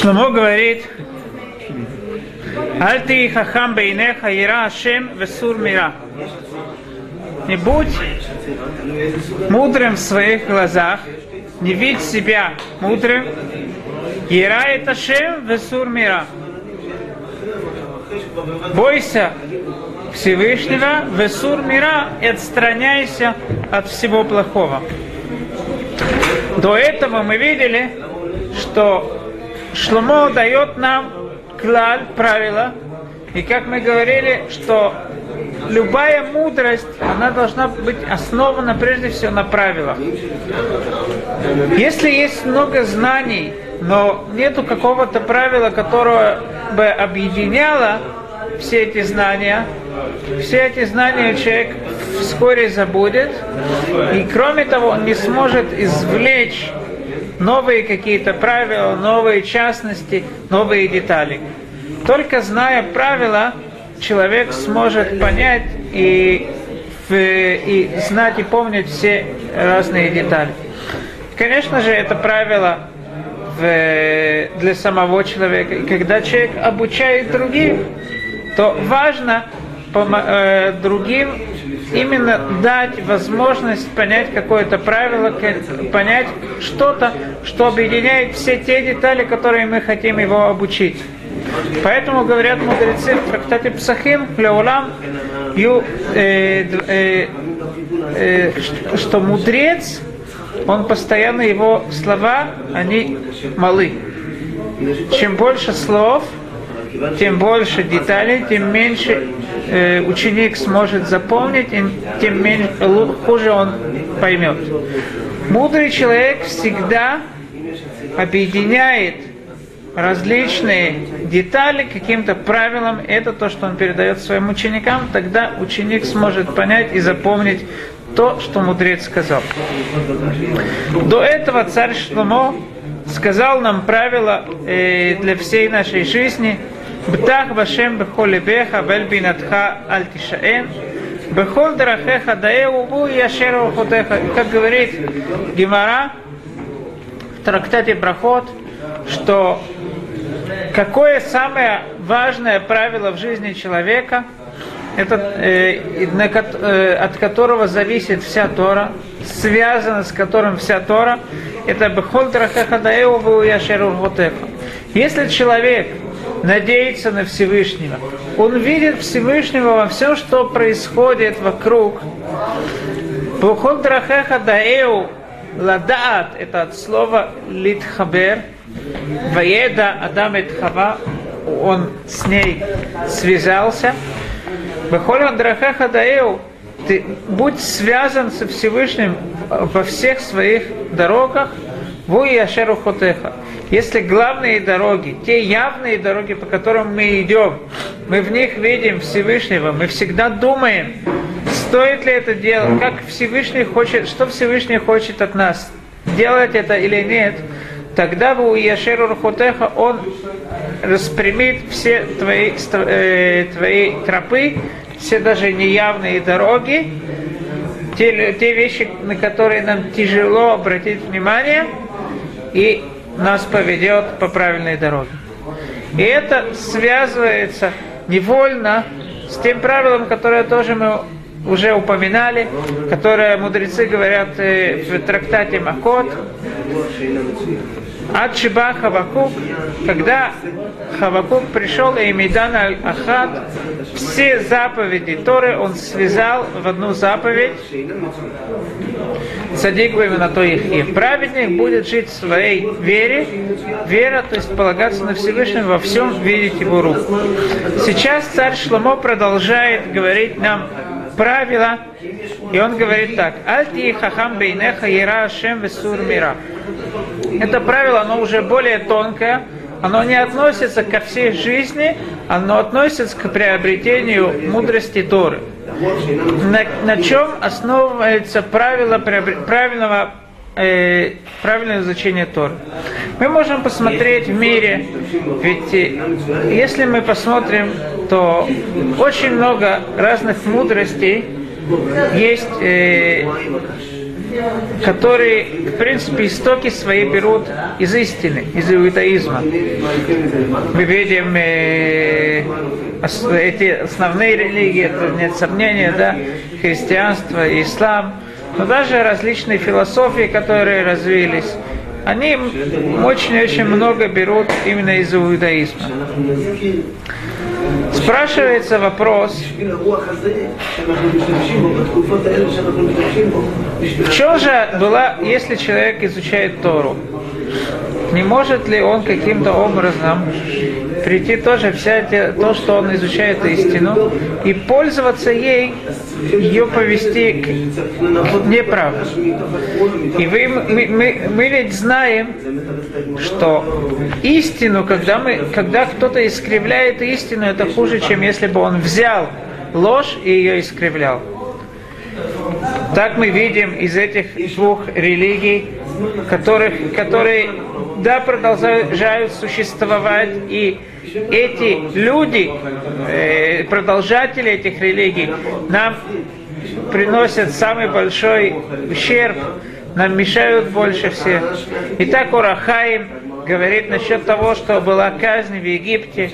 Шломо говорит, Альти хахам бейнеха ира ашем весур мира. Не будь мудрым в своих глазах, не видь себя мудрым, ира это шем весур мира. Бойся Всевышнего, весур мира и отстраняйся от всего плохого. До этого мы видели, что Шломо дает нам клаль, правила, и как мы говорили, что любая мудрость, она должна быть основана прежде всего на правилах. Если есть много знаний, но нету какого-то правила, которое бы объединяло все эти знания, все эти знания человек вскоре забудет, и кроме того, он не сможет извлечь новые какие-то правила, новые частности, новые детали. Только зная правила, человек сможет понять и, и знать и помнить все разные детали. Конечно же, это правило для самого человека. И когда человек обучает других, то важно э, другим именно дать возможность понять какое-то правило, понять что-то, что объединяет все те детали, которые мы хотим его обучить. Поэтому говорят мудрецы в трактате Псахим, Леулам, ю, э, э, э, что мудрец, он постоянно, его слова, они малы. Чем больше слов, тем больше деталей, тем меньше э, ученик сможет запомнить, и тем меньше, хуже он поймет. Мудрый человек всегда объединяет различные детали каким-то правилам. Это то, что он передает своим ученикам. Тогда ученик сможет понять и запомнить то, что мудрец сказал. До этого царь Шломо сказал нам правила э, для всей нашей жизни – Бтах Вашем Бехол Лебеха, Вель Бинатха Аль Тишаэн, Бехол Дарахеха Даэу Бу Яшеру Хотеха. Как говорит Гимара в трактате Брахот, что какое самое важное правило в жизни человека, это, э, на, э, от которого зависит вся Тора, связано с которым вся Тора, это Бехол Дарахеха Даэу Бу Яшеру Хотеха. Если человек надеется на Всевышнего. Он видит Всевышнего во всем, что происходит вокруг. Бухол драхеха даэу ладаат, это от слова литхабер, ваеда адам хава, он с ней связался. Бухол драхеха даэу, ты будь связан со Всевышним во всех своих дорогах, вуи ашеру хотеха. Если главные дороги, те явные дороги, по которым мы идем, мы в них видим Всевышнего, мы всегда думаем, стоит ли это делать, как Всевышний хочет, что Всевышний хочет от нас, делать это или нет, тогда в Яшеру Рухотеха он распрямит все твои, э, твои тропы, все даже неявные дороги, те, те вещи, на которые нам тяжело обратить внимание, и нас поведет по правильной дороге. И это связывается невольно с тем правилом, которое тоже мы уже упоминали, которое мудрецы говорят э, в трактате Макот, от Шиба Хавакук, когда Хавакук пришел и Мидан Ахат, все заповеди Торы он связал в одну заповедь. Садик на то их и праведник будет жить в своей вере. Вера, то есть полагаться на Всевышнего во всем, видеть его руку. Сейчас царь Шломо продолжает говорить нам правила, и он говорит так. Альти хахам бейнеха ира ашем весур мира. Это правило, оно уже более тонкое, оно не относится ко всей жизни, оно относится к приобретению мудрости Торы. На, на чем основывается правило правильного э, правильное изучение Торы. Мы можем посмотреть в мире, ведь э, если мы посмотрим, то очень много разных мудростей есть э, которые, в принципе, истоки свои берут из истины, из иудаизма. Мы видим э, эти основные религии, это нет сомнения, да, христианство, ислам, но даже различные философии, которые развились, они очень-очень много берут именно из иудаизма. Спрашивается вопрос, в чем же была, если человек изучает Тору, не может ли он каким-то образом прийти тоже взять то, что он изучает истину, и пользоваться ей, ее повести к неправде. И вы, мы, мы, мы ведь знаем, что истину, когда, мы, когда кто-то искривляет истину, это хуже, чем если бы он взял ложь и ее искривлял. Так мы видим из этих двух религий, которых, которые да, продолжают существовать, и эти люди, э, продолжатели этих религий, нам приносят самый большой ущерб, нам мешают больше всех. Итак, Урахаим говорит насчет того, что была казнь в Египте,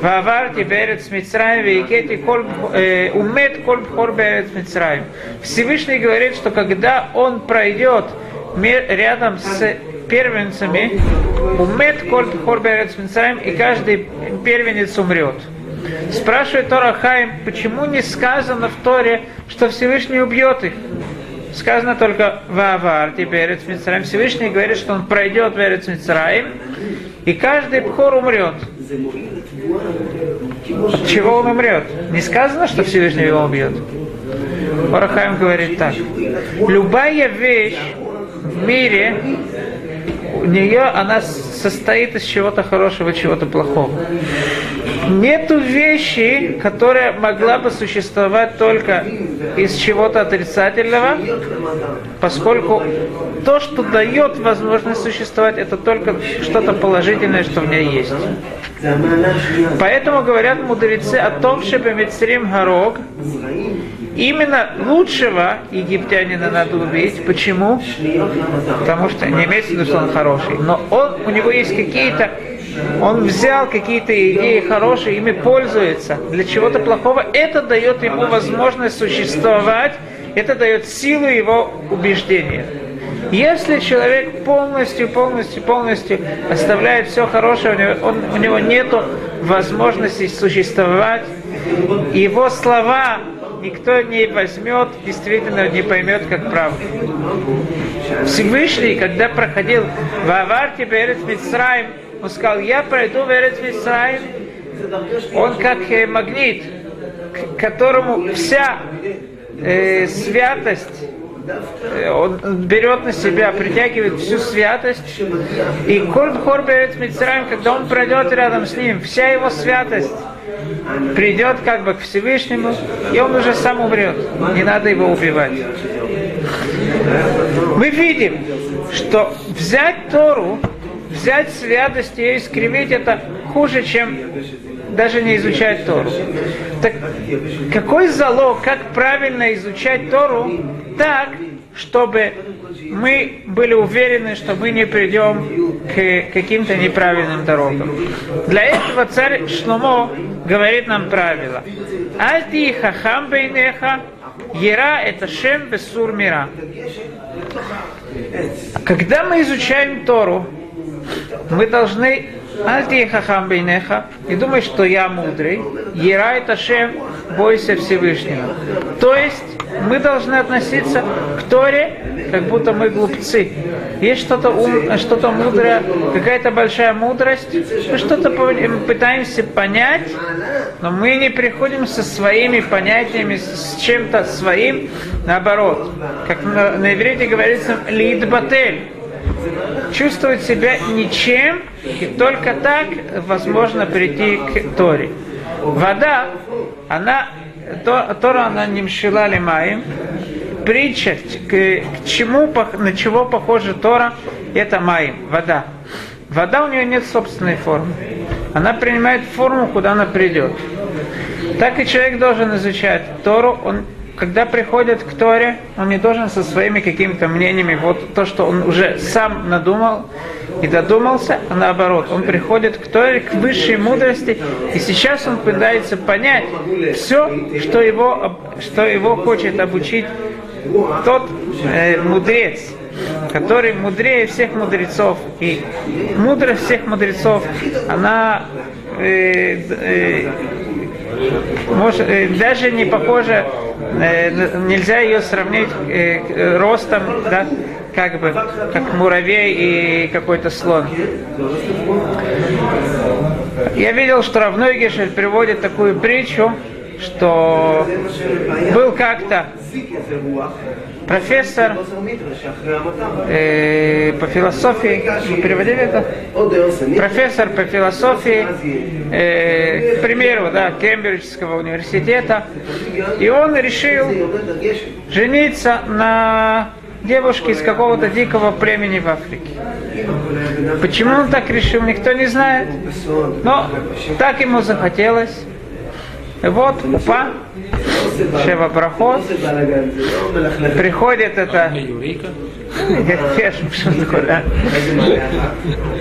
в Аварте Берец Мицраем, в Египте э, умет коль бхор Берец Мицраем. Всевышний говорит, что когда он пройдет рядом с первенцами, умет коль бхор Берец Мицраем, и каждый первенец умрет. Спрашивает Тора Хайм, почему не сказано в Торе, что Всевышний убьет их? Сказано только Вавар, теперь Мицраим. Всевышний говорит, что он пройдет в Мицраим, и каждый пхор умрет. Чего он умрет? Не сказано, что Всевышний его убьет. Барахаим говорит так. Любая вещь в мире, у нее она состоит из чего-то хорошего, чего-то плохого. Нету вещи, которая могла бы существовать только из чего-то отрицательного, поскольку то, что дает возможность существовать, это только что-то положительное, что в ней есть. Поэтому говорят мудрецы о том, что Мецрим Горог, именно лучшего египтянина надо убить. Почему? Потому что не имеется в виду, что он хороший, но он, у него есть какие-то он взял какие-то идеи хорошие, ими пользуется для чего-то плохого, это дает ему возможность существовать, это дает силу его убеждения. Если человек полностью, полностью, полностью оставляет все хорошее, у него, он, него нет возможности существовать, его слова никто не возьмет, действительно не поймет как правду. Всевышний, когда проходил в Аварте Берет Мицраем, он сказал, я пройду в Эрец. Он как э, магнит, к которому вся э, святость он берет на себя, притягивает всю святость. И Кольб Хорберец Мицраем, когда он пройдет рядом с ним, вся его святость придет как бы к Всевышнему, и он уже сам умрет. Не надо его убивать. Мы видим, что взять Тору взять святость и искривить это хуже, чем даже не изучать Тору. Так какой залог, как правильно изучать Тору так, чтобы мы были уверены, что мы не придем к каким-то неправильным дорогам. Для этого царь Шломо говорит нам правило. Альти хахам бейнеха, ера это шем бесур мира. Когда мы изучаем Тору, мы должны Альти хахам бейнеха и думать, что я мудрый. Ерай Ташем, бойся Всевышнего. То есть мы должны относиться к Торе, как будто мы глупцы. Есть что-то ум, что-то мудрое, какая-то большая мудрость. Мы что-то пытаемся понять, но мы не приходим со своими понятиями, с чем-то своим, наоборот. Как на, на иврите говорится, лидбатель чувствовать себя ничем, и только так возможно прийти к Торе. Вода, она, то, Тора она не мшила лимаем, притча, к, к чему, на чего похожа Тора, это маем, вода. Вода у нее нет собственной формы. Она принимает форму, куда она придет. Так и человек должен изучать Тору, он когда приходит к Торе, он не должен со своими какими-то мнениями, вот то, что он уже сам надумал и додумался, а наоборот, он приходит к Торе, к высшей мудрости, и сейчас он пытается понять все, что его, что его хочет обучить тот э, мудрец, который мудрее всех мудрецов. И мудрость всех мудрецов, она э, э, может, э, даже не похожа, э, нельзя ее сравнить э, ростом, да, как бы, как муравей и какой-то слон. Я видел, что Равнойгешель приводит такую притчу, что был как-то профессор э, по философии, вы переводили это? Профессор по философии, э, к примеру, да, Кембриджского университета, и он решил жениться на девушке из какого-то дикого племени в Африке. Почему он так решил, никто не знает. Но так ему захотелось. Вот, упа, Шева проход, приходит это...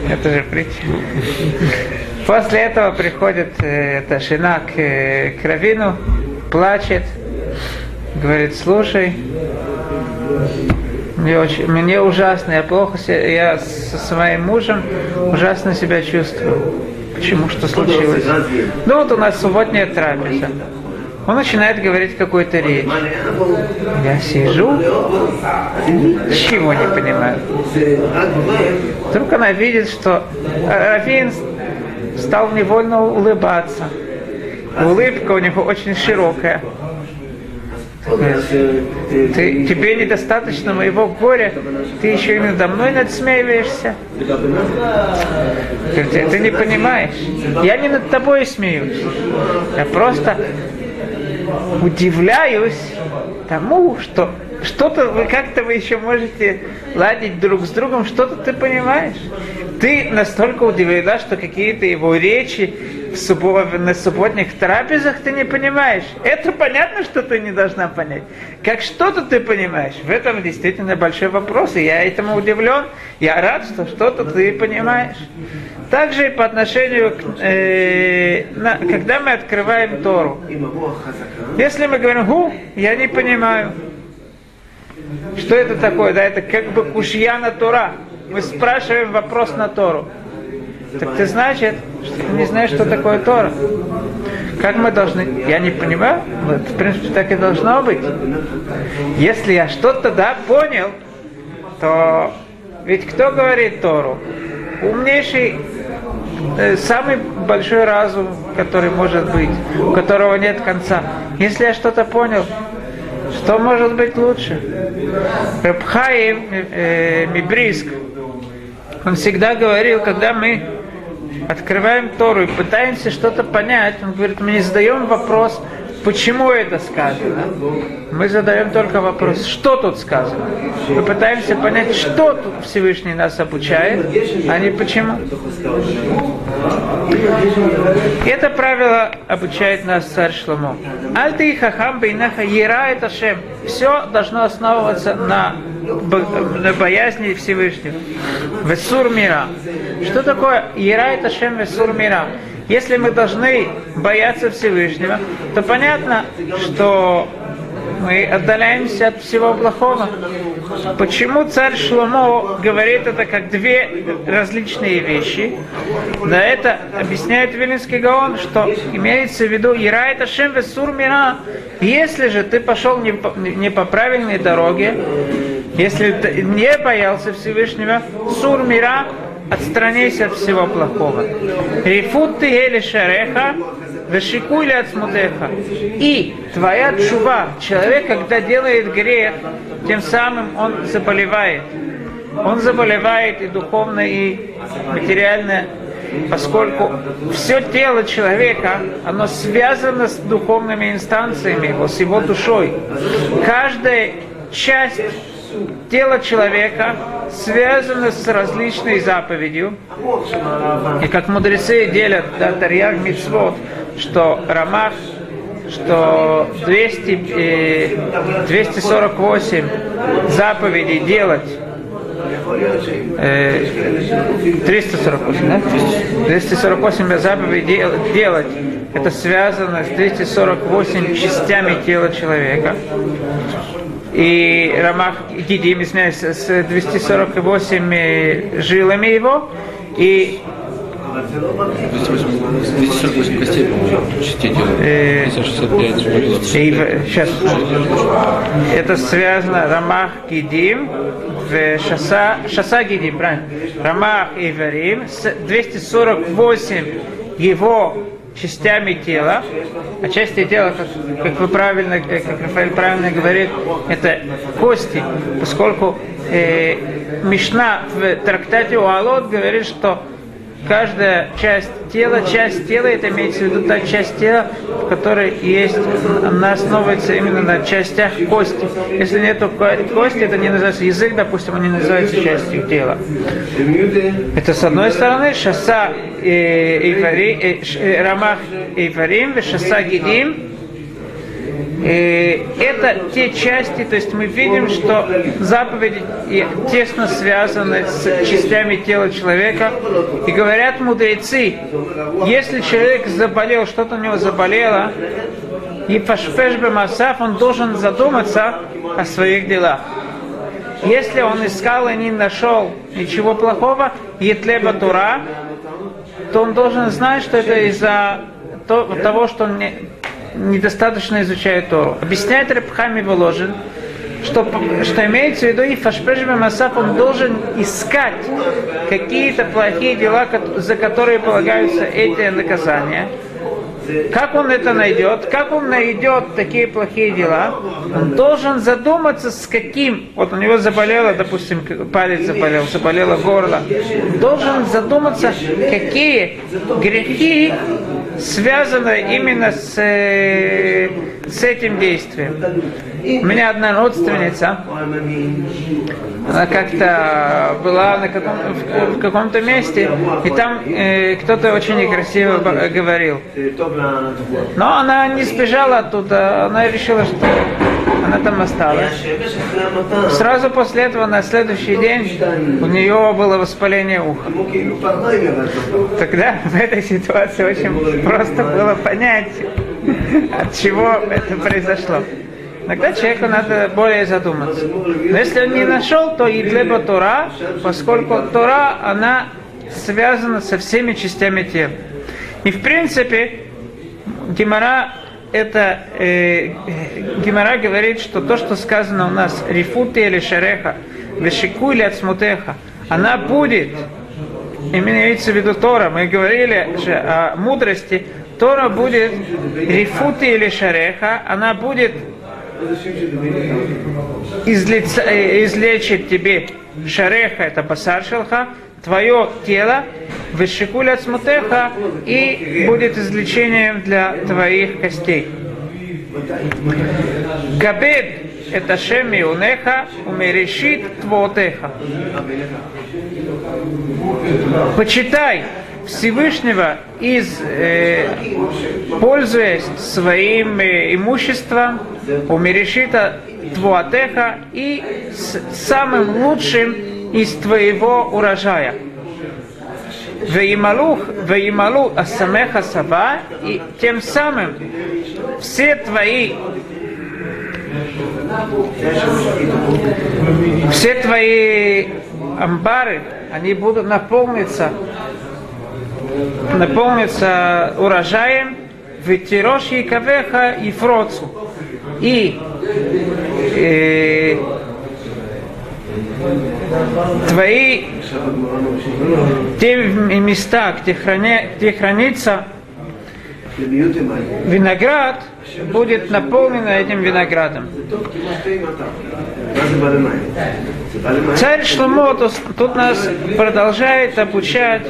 Это же притча. После этого приходит э, эта жена к, э, к Равину, плачет, говорит, слушай, мне, очень, мне ужасно, я плохо, я со своим мужем ужасно себя чувствую. Почему? Что случилось? Ну вот у нас субботняя трапеза. Он начинает говорить какую-то речь. Я сижу, ничего не понимаю. Вдруг она видит, что Рафин стал невольно улыбаться. улыбка у него очень широкая. Ты, тебе недостаточно моего горя, ты еще и надо мной надсмеиваешься. Ты, ты не понимаешь. Я не над тобой смеюсь. Я просто удивляюсь тому, что что-то вы как-то вы еще можете ладить друг с другом, что-то ты понимаешь. Ты настолько удивлена, что какие-то его речи в суббо, на субботних трапезах ты не понимаешь. Это понятно, что ты не должна понять. Как что-то ты понимаешь. В этом действительно большой вопрос. И я этому удивлен. Я рад, что что-то ты понимаешь. Также по отношению к, э, на, когда мы открываем Тору. Если мы говорим, гу, я не понимаю. Что это такое? Да, это как бы кушья на Тора. Мы спрашиваем вопрос на Тору. Так ты значит, что ты не знаешь, что такое Тора. Как мы должны... Я не понимаю. Вот, в принципе, так и должно быть. Если я что-то, да, понял, то ведь кто говорит Тору? Умнейший, э, самый большой разум, который может быть, у которого нет конца. Если я что-то понял, что может быть лучше? Рабхаим э, Мибриск, он всегда говорил, когда мы открываем Тору и пытаемся что-то понять, он говорит, мы не задаем вопрос, почему это сказано. Мы задаем только вопрос, что тут сказано. Мы пытаемся понять, что тут Всевышний нас обучает, а не почему. Это правило обучает нас царь Шломо. Альты и хахам бейнаха ера это шем. Все должно основываться на, на боязни Всевышнего. Весур мира. Что такое ера это шем весур мира? Если мы должны бояться Всевышнего, то понятно, что мы отдаляемся от всего плохого. Почему царь Шломо говорит это как две различные вещи? Да это объясняет Вилинский Гаон, что имеется в виду Ира это Шем Весур Мира. Если же ты пошел не по, не по правильной дороге, если ты не боялся Всевышнего, Сур Мира, отстраняйся от всего плохого. Рифут ты или шареха, Вешикуй ли отсмутеха. И твоя чува, человек, когда делает грех, тем самым он заболевает. Он заболевает и духовно, и материально, поскольку все тело человека, оно связано с духовными инстанциями, его, с его душой. Каждая часть тела человека связано с различной заповедью. И как мудрецы делят да, Тарьяг Мицвод, что Рамах, что 200, 248 заповедей делать 348, да? 248 заповедей делать. Это связано с 248 частями тела человека. И Рамах Гидим, извиняюсь, с 248 жилами его. И 248 костей, по-моему, частей делают. 265 Сейчас. Это связано Рамах Гидим в Шаса, Шаса Гидим, правильно? Рамах и Варим с 248 его частями тела, а части тела, как, как вы правильно, как Рафаэль правильно говорит, это кости, поскольку э, Мишна в трактате Уалот говорит, что каждая часть тела, часть тела, это имеется в виду та часть тела, в которой есть, она основывается именно на частях кости. Если нету кости, это не называется язык, допустим, он не называется частью тела. Это с одной стороны, шаса рамах и фарим, шаса гидим, это те части, то есть мы видим, что заповеди тесно связаны с частями тела человека. И говорят мудрецы, если человек заболел, что-то у него заболело, и фашпеш масаф, он должен задуматься о своих делах. Если он искал и не нашел ничего плохого, етлеба тура, то он должен знать, что это из-за того, что он не, недостаточно изучают Тору. Объясняет Рабхами Воложин, что, что имеется в виду и Фашпешбе Масаф, он должен искать какие-то плохие дела, за которые полагаются эти наказания. Как он это найдет? Как он найдет такие плохие дела? Он должен задуматься, с каким. Вот у него заболело, допустим, палец заболел, заболело горло. Должен задуматься, какие грехи связаны именно с, э, с этим действием. У меня одна родственница, она как-то была на каком, в, в каком-то месте, и там э, кто-то очень некрасиво говорил. Но она не сбежала оттуда, она решила, что она там осталась. Сразу после этого, на следующий день, у нее было воспаление уха. Тогда в этой ситуации очень просто было понять, от чего это произошло. Иногда человеку надо более задуматься. Но если он не нашел, то и для Тора, поскольку Тора, она связана со всеми частями тела. И в принципе, Гемора это э, Гемора говорит, что то, что сказано у нас рифуты или шереха, вешику или ацмутеха, она будет, именно имеется в виду Тора, мы говорили же о мудрости, Тора будет рифуты или шареха, она будет излеца, э, излечить тебе шареха, это басар шелха, твое тело, вышикуля смутеха, и будет излечением для твоих костей. Габед это шеми унеха, умерешит твотеха. Почитай Всевышнего, из, э, пользуясь своим э, имуществом, умерешита твуатеха и с самым лучшим из твоего урожая. Ваималух, ваималу асамеха саба, и тем самым все твои все твои амбары, они будут наполниться наполнится урожаем, ветерош и кавеха и фроцу. И э, твои те места, где, храня, где хранится виноград, будет наполнен этим виноградом. Царь Шломо тут нас продолжает обучать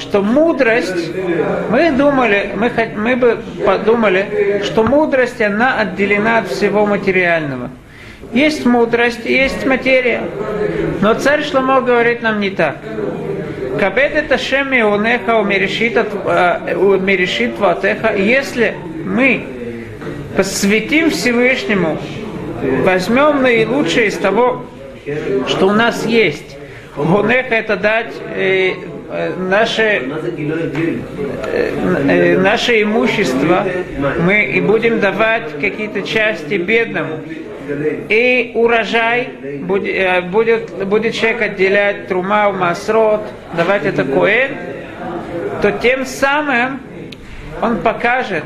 что мудрость, мы думали, мы, мы бы подумали, что мудрость, она отделена от всего материального. Есть мудрость, есть материя. Но царь Шломо говорит нам не так. Кабет это шеми унеха умерешит ватеха. Если мы посвятим Всевышнему, возьмем наилучшее из того, что у нас есть. Гонеха это дать э, э, наше, э, э, наше имущество, мы и будем давать какие-то части бедному. И урожай будет, э, будет, будет человек отделять трума, масрот, давать это коэн, то тем самым он покажет,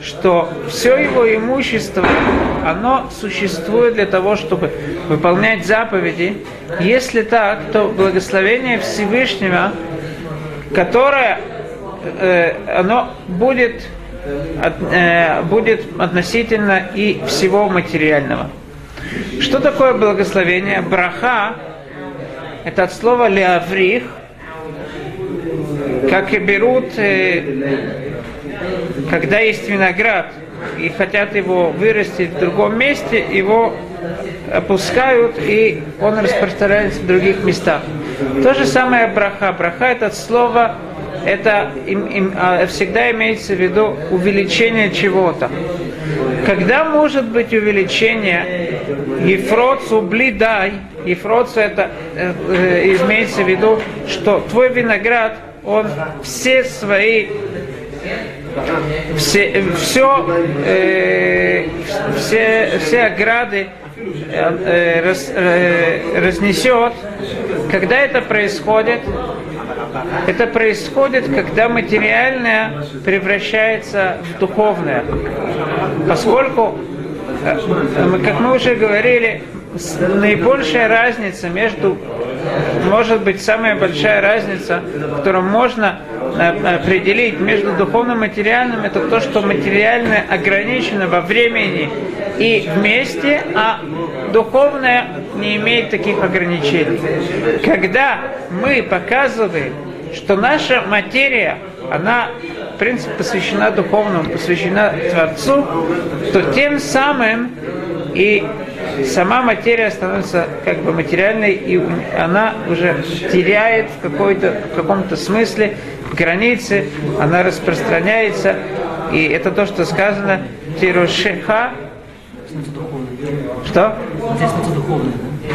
что все его имущество, оно существует для того, чтобы выполнять заповеди. Если так, то благословение Всевышнего, которое э, оно будет, от, э, будет относительно и всего материального. Что такое благословение? Браха – это от слова леаврих, как и берут э, когда есть виноград и хотят его вырастить в другом месте, его опускают, и он распространяется в других местах. То же самое браха. Браха это слово, это им, им, а, всегда имеется в виду увеличение чего-то. Когда может быть увеличение Ефроцу блидай, Ефроцу это э, э, имеется в виду, что твой виноград, он все свои все, все, э, все, все ограды э, раз, э, разнесет. Когда это происходит? Это происходит, когда материальное превращается в духовное. Поскольку, э, как мы уже говорили, наибольшая разница между, может быть, самая большая разница, которую можно э, определить между духовным и материальным, это то, что материальное ограничено во времени и вместе, а духовное не имеет таких ограничений. Когда мы показываем, что наша материя, она, в принципе, посвящена духовному, посвящена Творцу, то тем самым и сама материя становится как бы материальной, и она уже теряет в, какой-то, в каком-то смысле границы, она распространяется, и это то, что сказано Тирушеха. Что?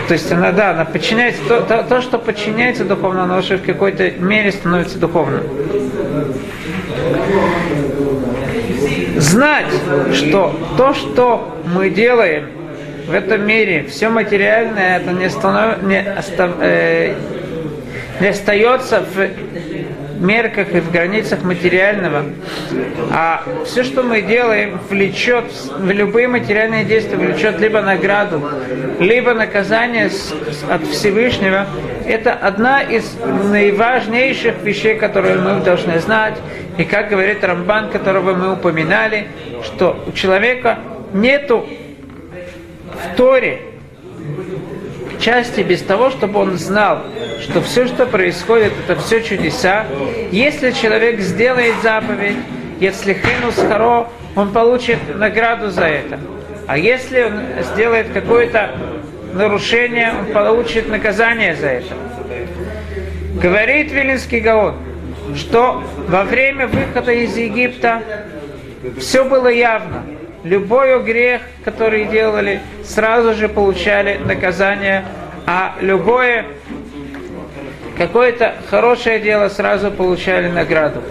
То есть она, да, она подчиняется, то, то, то что подчиняется духовно, оно уже в какой-то мере становится духовным. Знать, что то, что мы делаем, в этом мире все материальное это не, станов... не, остав... э... не остается в мерках и в границах материального, а все, что мы делаем, влечет, в любые материальные действия влечет либо награду, либо наказание от Всевышнего. Это одна из наиважнейших вещей, которые мы должны знать. И как говорит Рамбан, которого мы упоминали, что у человека нету в Торе части без того, чтобы он знал, что все, что происходит, это все чудеса. Если человек сделает заповедь, если хинус харо, он получит награду за это. А если он сделает какое-то нарушение, он получит наказание за это. Говорит Вилинский Гаон, что во время выхода из Египта все было явно любой грех, который делали, сразу же получали наказание, а любое какое-то хорошее дело сразу получали награду.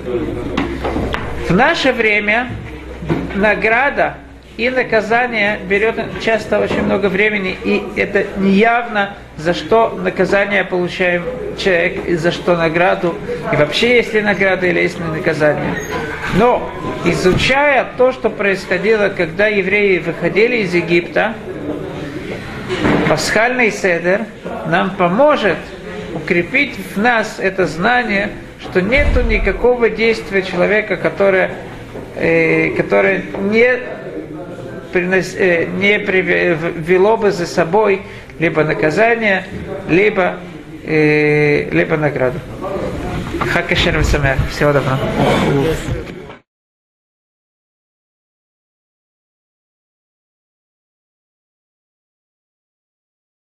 В наше время награда и наказание берет часто очень много времени, и это неявно, за что наказание получаем человек, и за что награду, и вообще есть ли награда или есть ли наказание. Но изучая то, что происходило, когда евреи выходили из Египта, пасхальный седер нам поможет укрепить в нас это знание, что нету никакого действия человека, которое, э, которое не принос, э, не привело бы за собой либо наказание, либо, э, либо награду. Хакашер Всего доброго.